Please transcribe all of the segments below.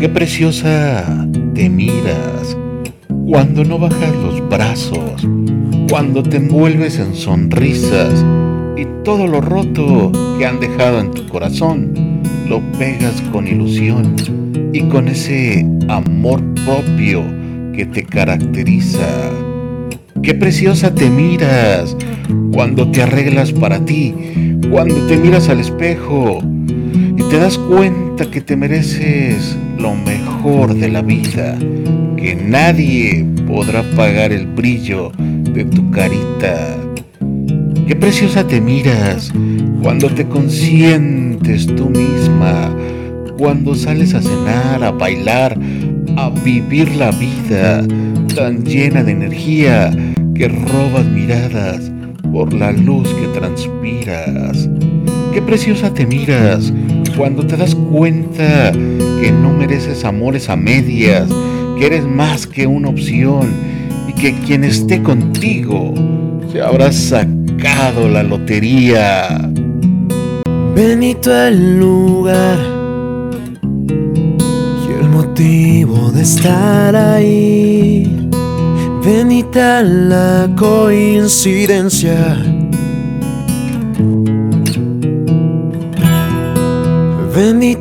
Qué preciosa te miras cuando no bajas los brazos, cuando te envuelves en sonrisas y todo lo roto que han dejado en tu corazón lo pegas con ilusión y con ese amor propio que te caracteriza. Qué preciosa te miras cuando te arreglas para ti, cuando te miras al espejo y te das cuenta que te mereces lo mejor de la vida, que nadie podrá pagar el brillo de tu carita. Qué preciosa te miras cuando te consientes tú misma, cuando sales a cenar, a bailar, a vivir la vida tan llena de energía que robas miradas por la luz que transpiras. Qué preciosa te miras cuando te das cuenta que no mereces amores a medias, que eres más que una opción y que quien esté contigo se habrá sacado la lotería. Benito el lugar y el motivo de estar ahí. Benita la coincidencia.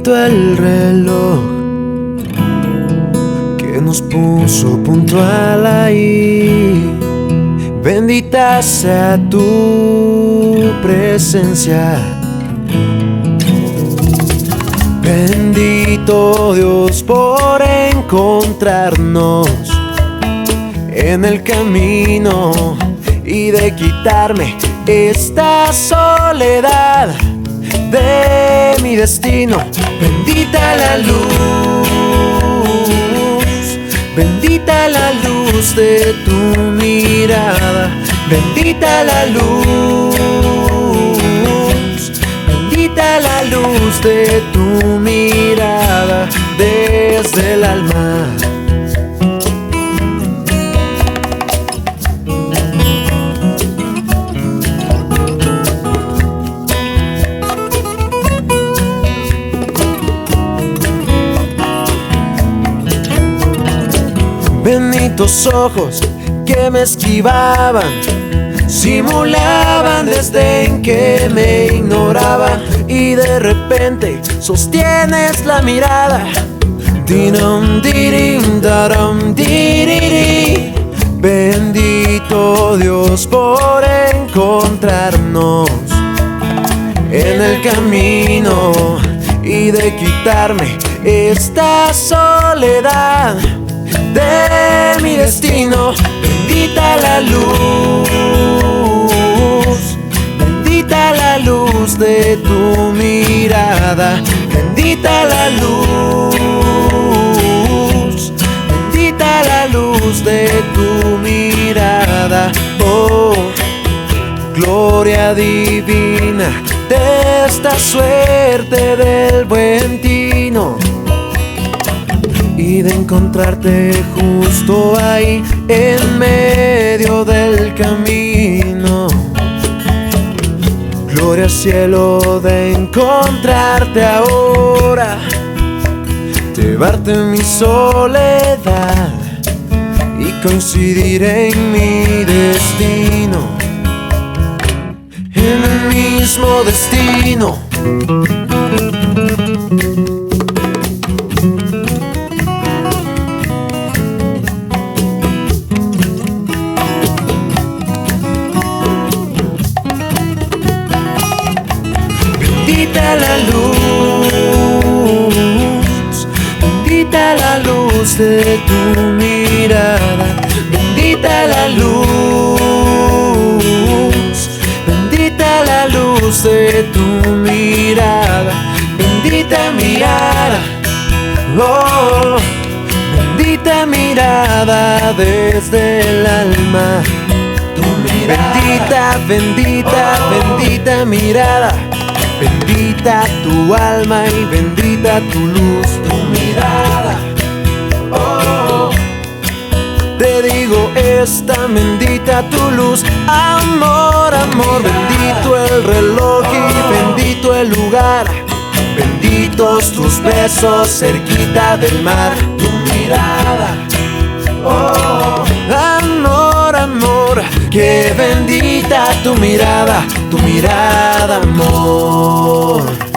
El reloj que nos puso puntual ahí. Bendita sea tu presencia. Bendito Dios por encontrarnos en el camino y de quitarme esta soledad de mi destino. Bendita la luz, bendita la luz de tu mirada, bendita la luz, bendita la luz de tu mirada desde el alma. Benditos ojos que me esquivaban, simulaban desde en que me ignoraba y de repente sostienes la mirada. Dinom, dirim, daram, diriri. Bendito Dios por encontrarnos en el camino y de quitarme esta soledad de mi destino. Bendita la luz, bendita la luz de tu mirada, bendita la luz, bendita la luz de tu mirada. Oh, gloria divina de esta suerte del buen tino de encontrarte justo ahí en medio del camino. Gloria al cielo de encontrarte ahora, llevarte en mi soledad y coincidir en mi destino, en el mismo destino. De tu mirada, bendita la luz, bendita la luz de tu mirada, bendita mirada, oh, bendita mirada desde el alma. Tu mirada. Bendita, bendita, bendita mirada. Bendita tu alma y bendita tu luz, tu mirada. Oh, te digo esta bendita tu luz, amor, amor, bendito el reloj y bendito el lugar, bendito momentos, tus besos cerquita del mar, tu mirada. Oh, amor, amor, qué bendita tu mirada, tu mirada, amor.